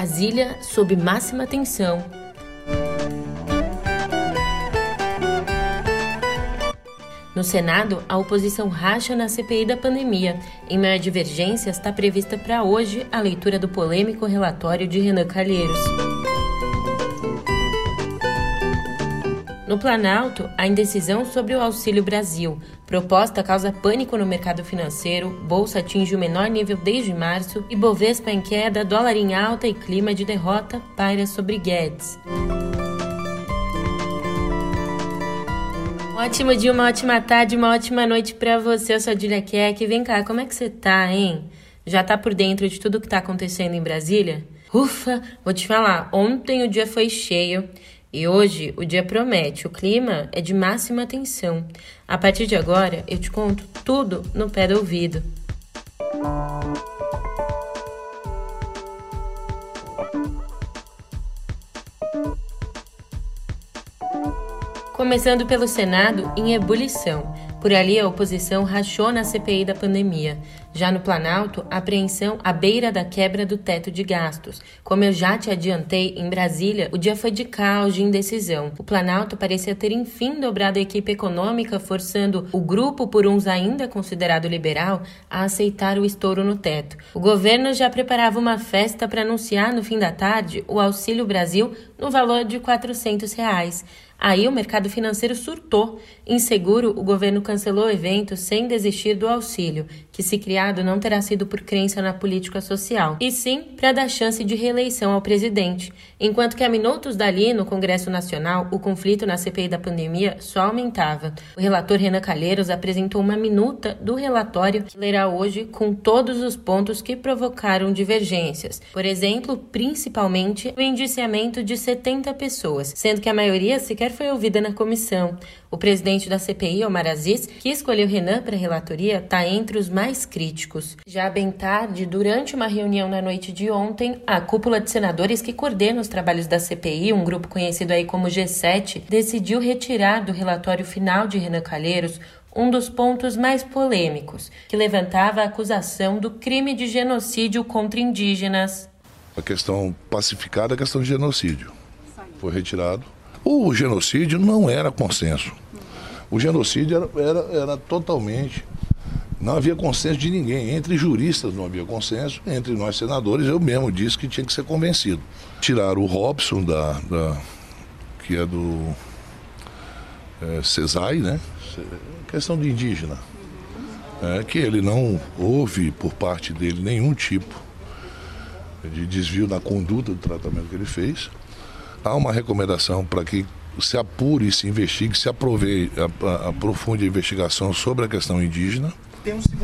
Brasília sob máxima tensão. No Senado, a oposição racha na CPI da pandemia. Em meio a divergências, está prevista para hoje a leitura do polêmico relatório de Renan Calheiros. No Planalto, a indecisão sobre o Auxílio Brasil. Proposta causa pânico no mercado financeiro, bolsa atinge o menor nível desde março e Bovespa em queda, dólar em alta e clima de derrota paira sobre Guedes. Um ótimo dia, uma ótima tarde, uma ótima noite para você. Eu sou a Julia Keck. Vem cá, como é que você tá, hein? Já tá por dentro de tudo que tá acontecendo em Brasília? Ufa, vou te falar, ontem o dia foi cheio e hoje o dia promete, o clima é de máxima tensão. A partir de agora eu te conto tudo no pé do ouvido. Começando pelo Senado em ebulição. Por ali, a oposição rachou na CPI da pandemia. Já no Planalto, a apreensão à beira da quebra do teto de gastos. Como eu já te adiantei, em Brasília, o dia foi de caos e indecisão. O Planalto parecia ter enfim dobrado a equipe econômica, forçando o grupo, por uns ainda considerado liberal, a aceitar o estouro no teto. O governo já preparava uma festa para anunciar no fim da tarde o Auxílio Brasil no valor de 400 reais. Aí o mercado financeiro surtou. Inseguro, o governo cancelou o evento sem desistir do auxílio, que, se criado, não terá sido por crença na política social, e sim para dar chance de reeleição ao presidente. Enquanto que a minutos dali, no Congresso Nacional, o conflito na CPI da pandemia só aumentava. O relator Renan Calheiros apresentou uma minuta do relatório que lerá hoje com todos os pontos que provocaram divergências. Por exemplo, principalmente o indiciamento de 70 pessoas, sendo que a maioria sequer foi ouvida na comissão. O presidente da CPI, Omar Aziz, que escolheu Renan para a relatoria, está entre os mais críticos. Já bem tarde, durante uma reunião na noite de ontem, a cúpula de senadores que coordena os trabalhos da CPI, um grupo conhecido aí como G7, decidiu retirar do relatório final de Renan Calheiros um dos pontos mais polêmicos, que levantava a acusação do crime de genocídio contra indígenas. A questão pacificada, a questão de genocídio. Foi retirado o genocídio não era consenso. O genocídio era, era, era totalmente. Não havia consenso de ninguém. Entre juristas não havia consenso, entre nós senadores, eu mesmo disse que tinha que ser convencido. Tiraram o Robson, da, da que é do é, CESAI, né? Questão de indígena. É, que ele não houve por parte dele nenhum tipo de desvio na conduta do tratamento que ele fez há uma recomendação para que se apure, se investigue, se aprove, aprofunde a investigação sobre a questão indígena.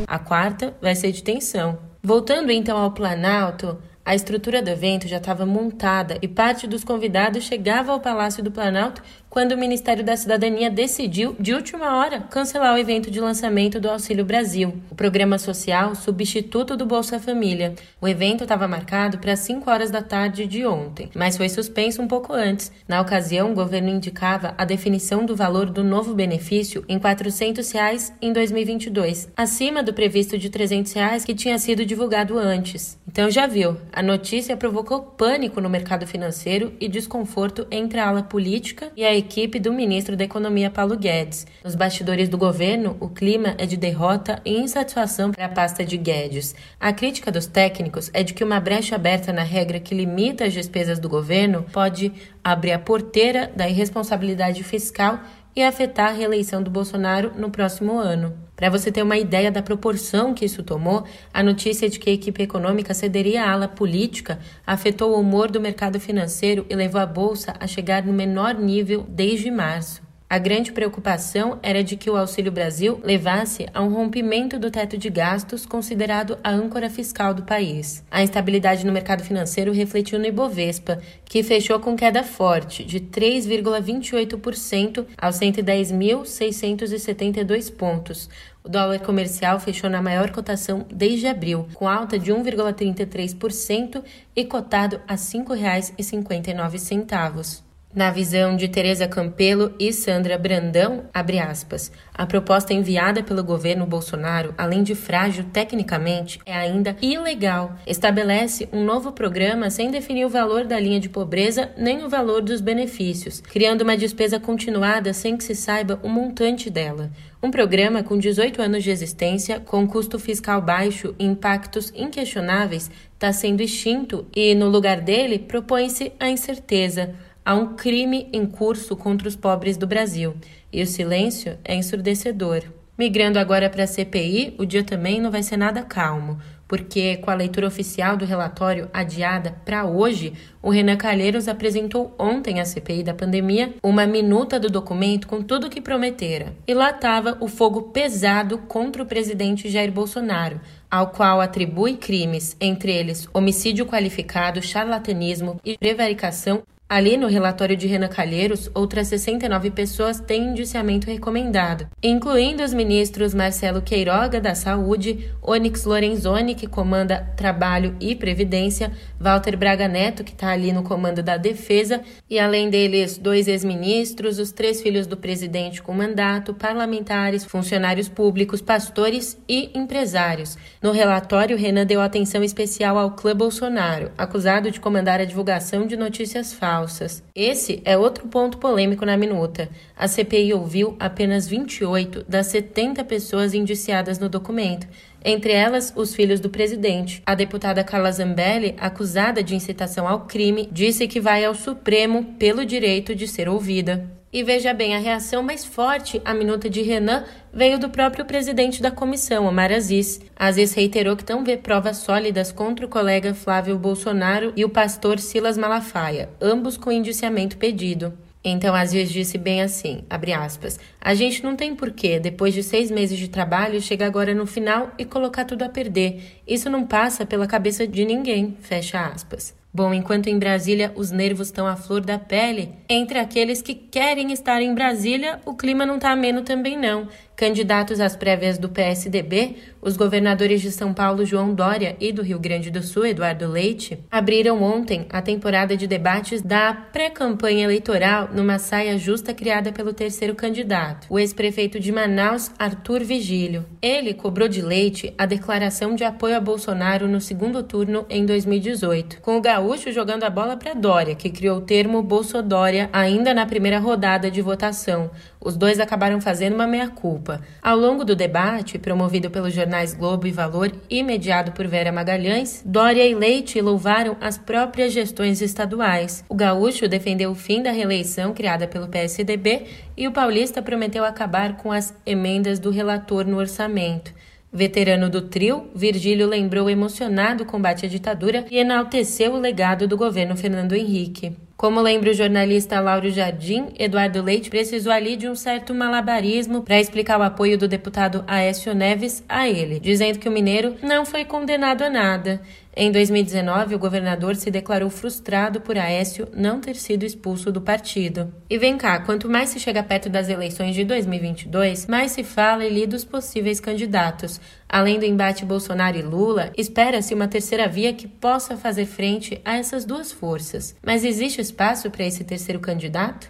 A quarta vai ser de tensão. Voltando então ao Planalto, a estrutura do evento já estava montada e parte dos convidados chegava ao Palácio do Planalto quando o Ministério da Cidadania decidiu, de última hora, cancelar o evento de lançamento do Auxílio Brasil, o programa social substituto do Bolsa Família. O evento estava marcado para 5 horas da tarde de ontem, mas foi suspenso um pouco antes. Na ocasião, o governo indicava a definição do valor do novo benefício em 400 reais em 2022, acima do previsto de 300 reais que tinha sido divulgado antes. Então já viu, a notícia provocou pânico no mercado financeiro e desconforto entre a ala política e a equipe do ministro da Economia Paulo Guedes. Nos bastidores do governo, o clima é de derrota e insatisfação para a pasta de Guedes. A crítica dos técnicos é de que uma brecha aberta na regra que limita as despesas do governo pode abrir a porteira da irresponsabilidade fiscal e afetar a reeleição do Bolsonaro no próximo ano. Para você ter uma ideia da proporção que isso tomou, a notícia de que a equipe econômica cederia à ala política afetou o humor do mercado financeiro e levou a bolsa a chegar no menor nível desde março. A grande preocupação era de que o Auxílio Brasil levasse a um rompimento do teto de gastos considerado a âncora fiscal do país. A instabilidade no mercado financeiro refletiu no Ibovespa, que fechou com queda forte de 3,28% aos 110.672 pontos. O dólar comercial fechou na maior cotação desde abril, com alta de 1,33% e cotado a R$ 5,59. Na visão de Tereza Campelo e Sandra Brandão, aspas, a proposta enviada pelo governo Bolsonaro, além de frágil tecnicamente, é ainda ilegal. Estabelece um novo programa sem definir o valor da linha de pobreza nem o valor dos benefícios, criando uma despesa continuada sem que se saiba o montante dela. Um programa com 18 anos de existência, com custo fiscal baixo e impactos inquestionáveis, está sendo extinto e, no lugar dele, propõe-se a incerteza há um crime em curso contra os pobres do Brasil e o silêncio é ensurdecedor. Migrando agora para a CPI, o dia também não vai ser nada calmo, porque com a leitura oficial do relatório adiada para hoje, o Renan Calheiros apresentou ontem à CPI da pandemia uma minuta do documento com tudo o que prometera. E lá estava o fogo pesado contra o presidente Jair Bolsonaro, ao qual atribui crimes, entre eles homicídio qualificado, charlatanismo e prevaricação Ali no relatório de Renan Calheiros, outras 69 pessoas têm indiciamento recomendado, incluindo os ministros Marcelo Queiroga, da Saúde, Onyx Lorenzoni, que comanda Trabalho e Previdência, Walter Braga Neto, que está ali no comando da Defesa, e além deles, dois ex-ministros, os três filhos do presidente com mandato, parlamentares, funcionários públicos, pastores e empresários. No relatório, Renan deu atenção especial ao clã Bolsonaro, acusado de comandar a divulgação de notícias falsas falsas. Esse é outro ponto polêmico na minuta. A CPI ouviu apenas 28 das 70 pessoas indiciadas no documento, entre elas os filhos do presidente. A deputada Carla Zambelli, acusada de incitação ao crime, disse que vai ao Supremo pelo direito de ser ouvida. E veja bem, a reação mais forte à minuta de Renan veio do próprio presidente da comissão, Omar Aziz. Aziz reiterou que não vê provas sólidas contra o colega Flávio Bolsonaro e o pastor Silas Malafaia, ambos com indiciamento pedido. Então, Aziz disse bem assim, aspas, a gente não tem porquê, depois de seis meses de trabalho, chegar agora no final e colocar tudo a perder. Isso não passa pela cabeça de ninguém, fecha aspas. Bom, enquanto em Brasília os nervos estão à flor da pele, entre aqueles que querem estar em Brasília, o clima não está ameno também não. Candidatos às prévias do PSDB, os governadores de São Paulo, João Dória, e do Rio Grande do Sul, Eduardo Leite, abriram ontem a temporada de debates da pré-campanha eleitoral numa saia justa criada pelo terceiro candidato, o ex-prefeito de Manaus, Arthur Vigílio. Ele cobrou de Leite a declaração de apoio a Bolsonaro no segundo turno em 2018, com o gaúcho jogando a bola para Dória, que criou o termo Bolsodória ainda na primeira rodada de votação. Os dois acabaram fazendo uma meia-culpa ao longo do debate, promovido pelos jornais Globo e Valor e mediado por Vera Magalhães, Dória e Leite louvaram as próprias gestões estaduais. O gaúcho defendeu o fim da reeleição criada pelo PSDB e o paulista prometeu acabar com as emendas do relator no orçamento. Veterano do trio, Virgílio lembrou emocionado o combate à ditadura e enalteceu o legado do governo Fernando Henrique. Como lembra o jornalista Lauro Jardim, Eduardo Leite precisou ali de um certo malabarismo para explicar o apoio do deputado Aécio Neves a ele, dizendo que o mineiro não foi condenado a nada. Em 2019, o governador se declarou frustrado por Aécio não ter sido expulso do partido. E vem cá, quanto mais se chega perto das eleições de 2022, mais se fala ali dos possíveis candidatos. Além do embate Bolsonaro e Lula, espera-se uma terceira via que possa fazer frente a essas duas forças. Mas existe espaço para esse terceiro candidato?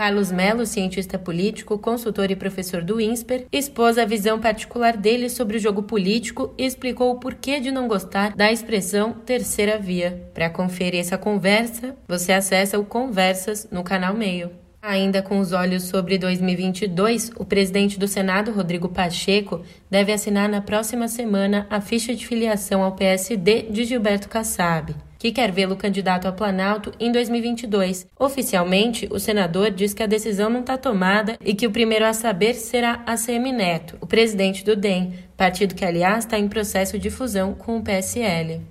Carlos Melo, cientista político, consultor e professor do INSPER, expôs a visão particular dele sobre o jogo político e explicou o porquê de não gostar da expressão terceira via. Para conferir essa conversa, você acessa o Conversas no canal Meio. Ainda com os olhos sobre 2022, o presidente do Senado, Rodrigo Pacheco, deve assinar na próxima semana a ficha de filiação ao PSD de Gilberto Kassab que quer vê-lo candidato ao Planalto em 2022. Oficialmente, o senador diz que a decisão não está tomada e que o primeiro a saber será a CM Neto, o presidente do DEM, partido que, aliás, está em processo de fusão com o PSL.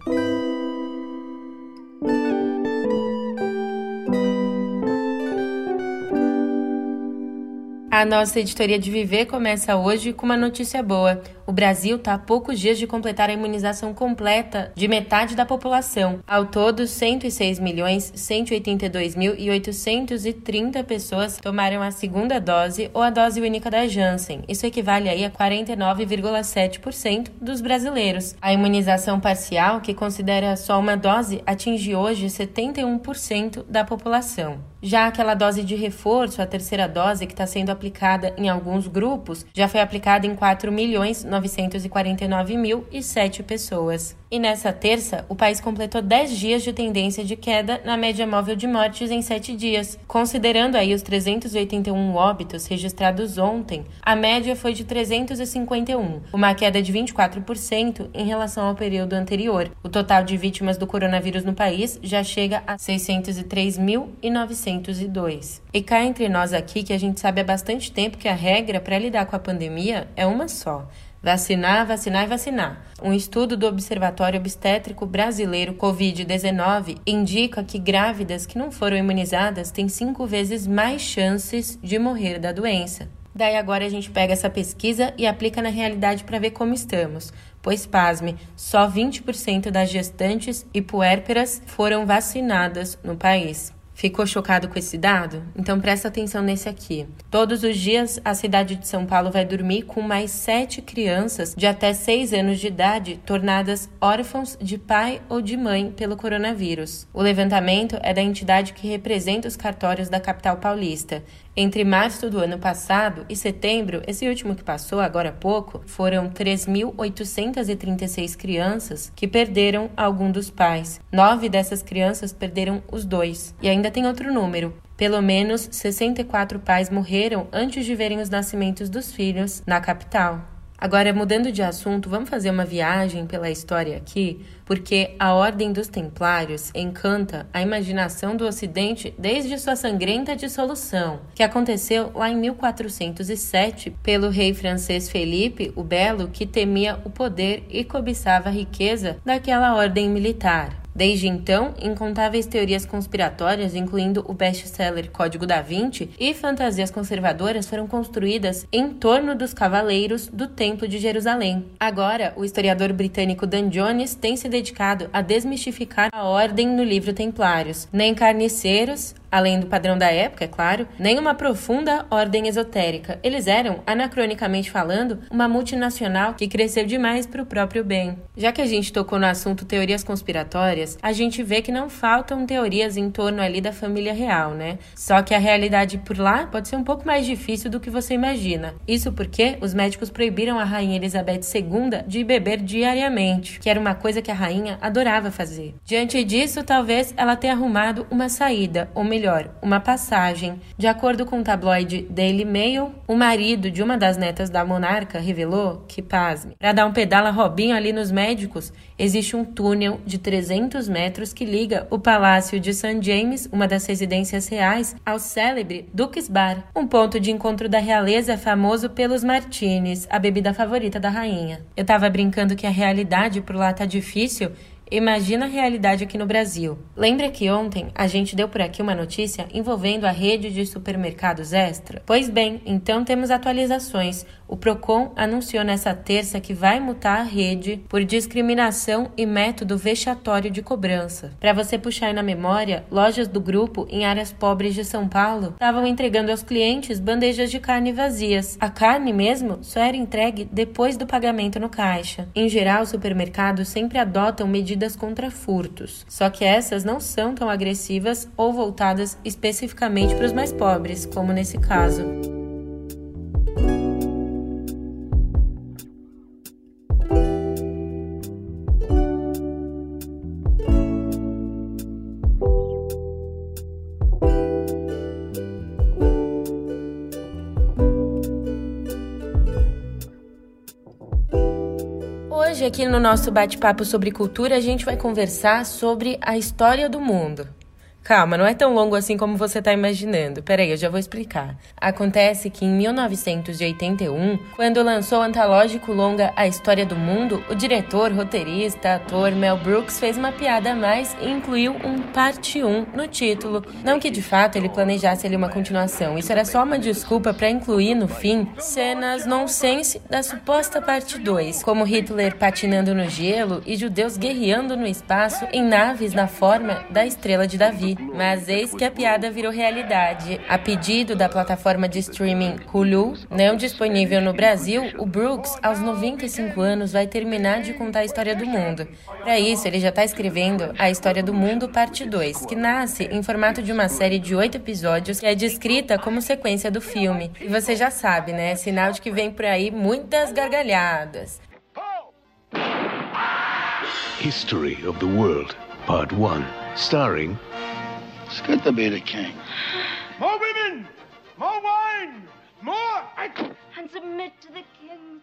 A nossa editoria de Viver começa hoje com uma notícia boa. O Brasil está a poucos dias de completar a imunização completa de metade da população. Ao todo, 106 milhões 182.830 pessoas tomaram a segunda dose ou a dose única da Janssen. Isso equivale aí a 49,7% dos brasileiros. A imunização parcial, que considera só uma dose, atinge hoje 71% da população. Já aquela dose de reforço, a terceira dose que está sendo aplicada em alguns grupos, já foi aplicada em 4 milhões 949.007 pessoas. E nessa terça, o país completou 10 dias de tendência de queda na média móvel de mortes em 7 dias. Considerando aí os 381 óbitos registrados ontem, a média foi de 351, uma queda de 24% em relação ao período anterior. O total de vítimas do coronavírus no país já chega a 603.902. E cá entre nós aqui que a gente sabe há bastante tempo que a regra para lidar com a pandemia é uma só Vacinar, vacinar e vacinar. Um estudo do Observatório Obstétrico Brasileiro Covid-19 indica que grávidas que não foram imunizadas têm cinco vezes mais chances de morrer da doença. Daí agora a gente pega essa pesquisa e aplica na realidade para ver como estamos. Pois, pasme, só 20% das gestantes e puérperas foram vacinadas no país. Ficou chocado com esse dado? Então presta atenção nesse aqui. Todos os dias, a cidade de São Paulo vai dormir com mais sete crianças de até seis anos de idade tornadas órfãos de pai ou de mãe pelo coronavírus. O levantamento é da entidade que representa os cartórios da capital paulista. Entre março do ano passado e setembro, esse último que passou agora há pouco, foram 3.836 crianças que perderam algum dos pais. Nove dessas crianças perderam os dois. E ainda tem outro número. Pelo menos 64 pais morreram antes de verem os nascimentos dos filhos na capital. Agora, mudando de assunto, vamos fazer uma viagem pela história aqui, porque a Ordem dos Templários encanta a imaginação do Ocidente desde sua sangrenta dissolução, que aconteceu lá em 1407 pelo rei francês Felipe o Belo, que temia o poder e cobiçava a riqueza daquela ordem militar. Desde então, incontáveis teorias conspiratórias, incluindo o best-seller Código da Vinci e fantasias conservadoras, foram construídas em torno dos cavaleiros do Templo de Jerusalém. Agora, o historiador britânico Dan Jones tem se dedicado a desmistificar a ordem no livro Templários. Nem carniceiros, além do padrão da época, é claro, nem uma profunda ordem esotérica. Eles eram, anacronicamente falando, uma multinacional que cresceu demais para o próprio bem. Já que a gente tocou no assunto teorias conspiratórias, a gente vê que não faltam teorias em torno ali da família real, né? Só que a realidade por lá pode ser um pouco mais difícil do que você imagina. Isso porque os médicos proibiram a rainha Elizabeth II de beber diariamente, que era uma coisa que a rainha adorava fazer. Diante disso, talvez ela tenha arrumado uma saída, ou melhor, melhor, uma passagem. De acordo com o tabloide Daily Mail, o marido de uma das netas da monarca revelou que, pasme, para dar um pedala a Robinho ali nos médicos, existe um túnel de 300 metros que liga o Palácio de St. James, uma das residências reais, ao célebre Duke's Bar, um ponto de encontro da realeza famoso pelos martinis, a bebida favorita da rainha. Eu tava brincando que a realidade por lá tá difícil Imagina a realidade aqui no Brasil. Lembra que ontem a gente deu por aqui uma notícia envolvendo a rede de supermercados Extra? Pois bem, então temos atualizações. O Procon anunciou nessa terça que vai multar a rede por discriminação e método vexatório de cobrança. Para você puxar aí na memória, lojas do grupo em áreas pobres de São Paulo estavam entregando aos clientes bandejas de carne vazias. A carne mesmo só era entregue depois do pagamento no caixa. Em geral, os supermercados sempre adotam medidas contra furtos, só que essas não são tão agressivas ou voltadas especificamente para os mais pobres, como nesse caso. Aqui no nosso bate-papo sobre cultura, a gente vai conversar sobre a história do mundo. Calma, não é tão longo assim como você está imaginando. Peraí, eu já vou explicar. Acontece que em 1981, quando lançou o antológico longa A História do Mundo, o diretor, roteirista, ator Mel Brooks fez uma piada a mais e incluiu um parte 1 no título. Não que de fato ele planejasse ali uma continuação, isso era só uma desculpa para incluir no fim cenas nonsense da suposta parte 2, como Hitler patinando no gelo e judeus guerreando no espaço em naves na forma da estrela de Davi. Mas eis que a piada virou realidade. A pedido da plataforma de streaming Hulu, não disponível no Brasil, o Brooks, aos 95 anos, vai terminar de contar a história do mundo. Para isso, ele já está escrevendo A História do Mundo, parte 2, que nasce em formato de uma série de oito episódios que é descrita como sequência do filme. E você já sabe, né? Sinal de que vem por aí muitas gargalhadas. History of the World, Part 1, starring. It's good to be the king. More women! More wine! More! And submit to the king.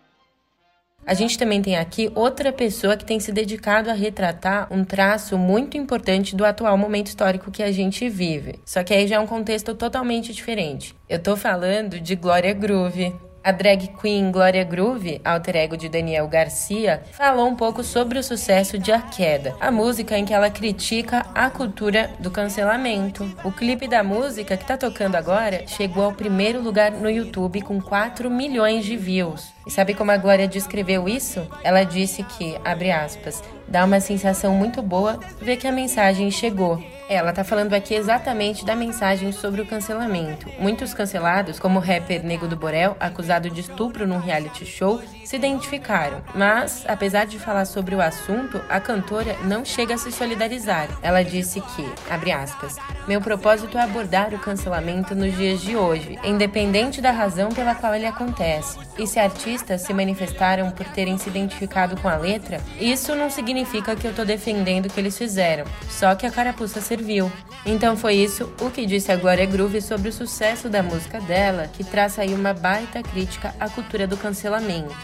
A gente também tem aqui outra pessoa que tem se dedicado a retratar um traço muito importante do atual momento histórico que a gente vive. Só que aí já é um contexto totalmente diferente. Eu tô falando de Glória Groove. A drag queen Glória Groove, alter ego de Daniel Garcia, falou um pouco sobre o sucesso de A Queda, a música em que ela critica a cultura do cancelamento. O clipe da música que tá tocando agora chegou ao primeiro lugar no YouTube com 4 milhões de views. E sabe como a Glória descreveu isso? Ela disse que, abre aspas, dá uma sensação muito boa ver que a mensagem chegou. Ela tá falando aqui exatamente da mensagem sobre o cancelamento. Muitos cancelados, como o rapper Nego do Borel, acusado de estupro num reality show, se identificaram. Mas, apesar de falar sobre o assunto, a cantora não chega a se solidarizar. Ela disse que, abre aspas, meu propósito é abordar o cancelamento nos dias de hoje, independente da razão pela qual ele acontece. E se artistas se manifestaram por terem se identificado com a letra, isso não significa que eu tô defendendo o que eles fizeram, só que a carapuça serviu. Então foi isso o que disse a Glória Groove sobre o sucesso da música dela, que traça aí uma baita crítica à cultura do cancelamento.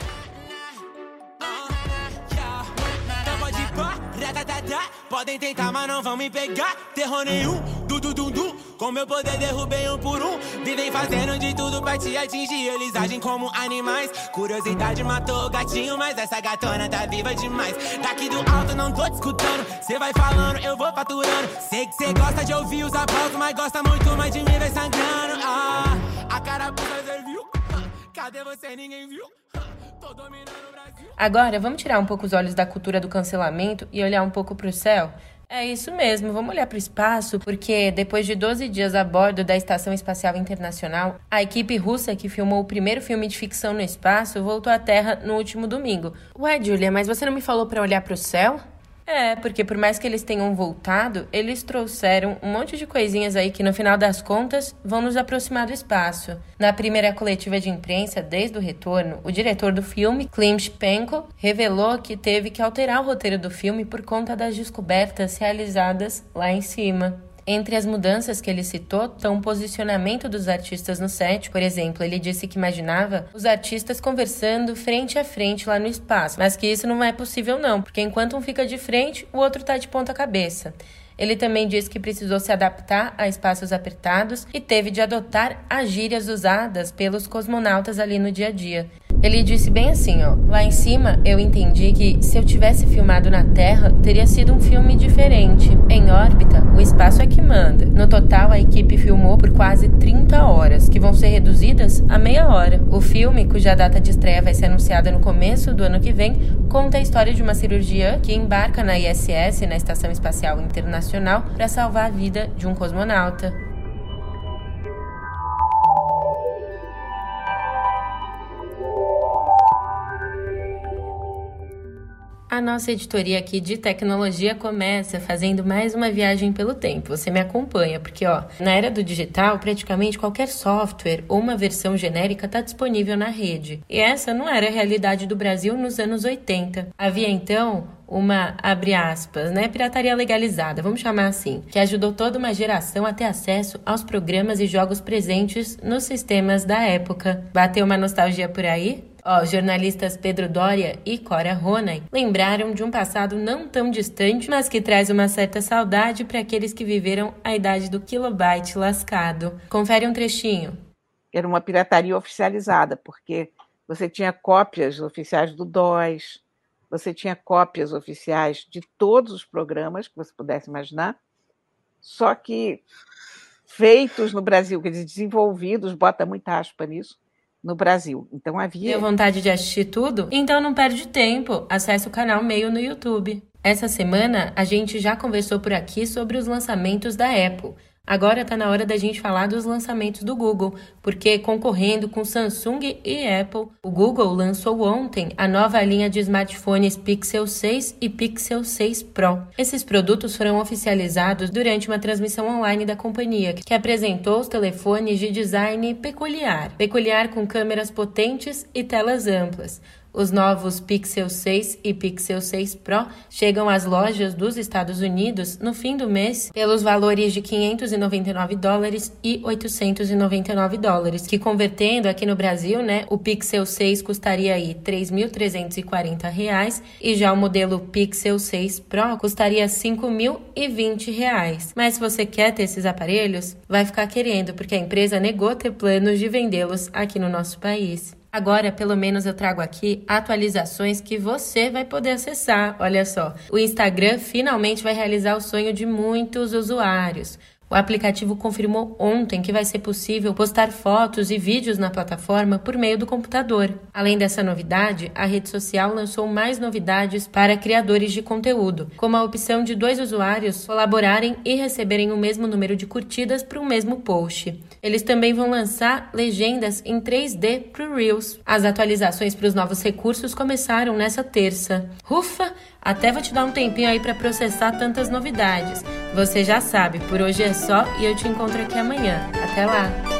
Podem tentar, mas não vão me pegar. Terror nenhum, du du du du. Com meu poder derrubei um por um. Vivem fazendo de tudo pra te atingir. Eles agem como animais. Curiosidade matou o gatinho, mas essa gatona tá viva demais. Daqui do alto não tô te escutando. Cê vai falando, eu vou faturando. Sei que cê gosta de ouvir os aplausos, mas gosta muito mais de mim, vai sangrando. Ah, a cara você viu? Cadê você? Ninguém viu? Tô dominando o Brasil. Agora, vamos tirar um pouco os olhos da cultura do cancelamento e olhar um pouco para o céu? É isso mesmo, vamos olhar para o espaço, porque depois de 12 dias a bordo da Estação Espacial Internacional, a equipe russa que filmou o primeiro filme de ficção no espaço voltou à Terra no último domingo. Ué, Julia, mas você não me falou para olhar para o céu? É, porque por mais que eles tenham voltado, eles trouxeram um monte de coisinhas aí que no final das contas vão nos aproximar do espaço. Na primeira coletiva de imprensa desde o retorno, o diretor do filme, Klim Spenko, revelou que teve que alterar o roteiro do filme por conta das descobertas realizadas lá em cima. Entre as mudanças que ele citou estão o posicionamento dos artistas no set. Por exemplo, ele disse que imaginava os artistas conversando frente a frente lá no espaço, mas que isso não é possível não, porque enquanto um fica de frente, o outro está de ponta cabeça. Ele também disse que precisou se adaptar a espaços apertados e teve de adotar as gírias usadas pelos cosmonautas ali no dia a dia. Ele disse bem assim, ó: "Lá em cima eu entendi que se eu tivesse filmado na Terra, teria sido um filme diferente. Em órbita, o espaço é que manda. No total, a equipe filmou por quase 30 horas, que vão ser reduzidas a meia hora. O filme, cuja data de estreia vai ser anunciada no começo do ano que vem, conta a história de uma cirurgiã que embarca na ISS, na Estação Espacial Internacional, para salvar a vida de um cosmonauta. A nossa editoria aqui de tecnologia começa fazendo mais uma viagem pelo tempo. Você me acompanha, porque ó, na era do digital, praticamente qualquer software ou uma versão genérica está disponível na rede. E essa não era a realidade do Brasil nos anos 80. Havia então uma, abre aspas, né, pirataria legalizada, vamos chamar assim, que ajudou toda uma geração a ter acesso aos programas e jogos presentes nos sistemas da época. Bateu uma nostalgia por aí? Os jornalistas Pedro Doria e Cora Ronay lembraram de um passado não tão distante, mas que traz uma certa saudade para aqueles que viveram a idade do kilobyte lascado. Confere um trechinho. Era uma pirataria oficializada, porque você tinha cópias oficiais do DOS, você tinha cópias oficiais de todos os programas que você pudesse imaginar, só que feitos no Brasil, quer dizer, desenvolvidos, bota muita aspa nisso, no Brasil. Então havia. Deu vontade de assistir tudo? Então não perde tempo. Acesse o canal Meio no YouTube. Essa semana a gente já conversou por aqui sobre os lançamentos da Apple. Agora está na hora da gente falar dos lançamentos do Google, porque concorrendo com Samsung e Apple, o Google lançou ontem a nova linha de smartphones Pixel 6 e Pixel 6 Pro. Esses produtos foram oficializados durante uma transmissão online da companhia, que apresentou os telefones de design peculiar, peculiar com câmeras potentes e telas amplas. Os novos Pixel 6 e Pixel 6 Pro chegam às lojas dos Estados Unidos no fim do mês pelos valores de 599 dólares e 899 dólares, que convertendo aqui no Brasil, né, o Pixel 6 custaria aí 3.340 reais e já o modelo Pixel 6 Pro custaria 5.020 reais. Mas se você quer ter esses aparelhos, vai ficar querendo, porque a empresa negou ter planos de vendê-los aqui no nosso país. Agora, pelo menos, eu trago aqui atualizações que você vai poder acessar. Olha só, o Instagram finalmente vai realizar o sonho de muitos usuários. O aplicativo confirmou ontem que vai ser possível postar fotos e vídeos na plataforma por meio do computador. Além dessa novidade, a rede social lançou mais novidades para criadores de conteúdo, como a opção de dois usuários colaborarem e receberem o mesmo número de curtidas para o mesmo post. Eles também vão lançar legendas em 3D para o Reels. As atualizações para os novos recursos começaram nessa terça. Ufa! Até vou te dar um tempinho aí para processar tantas novidades. Você já sabe, por hoje é só e eu te encontro aqui amanhã. Até lá!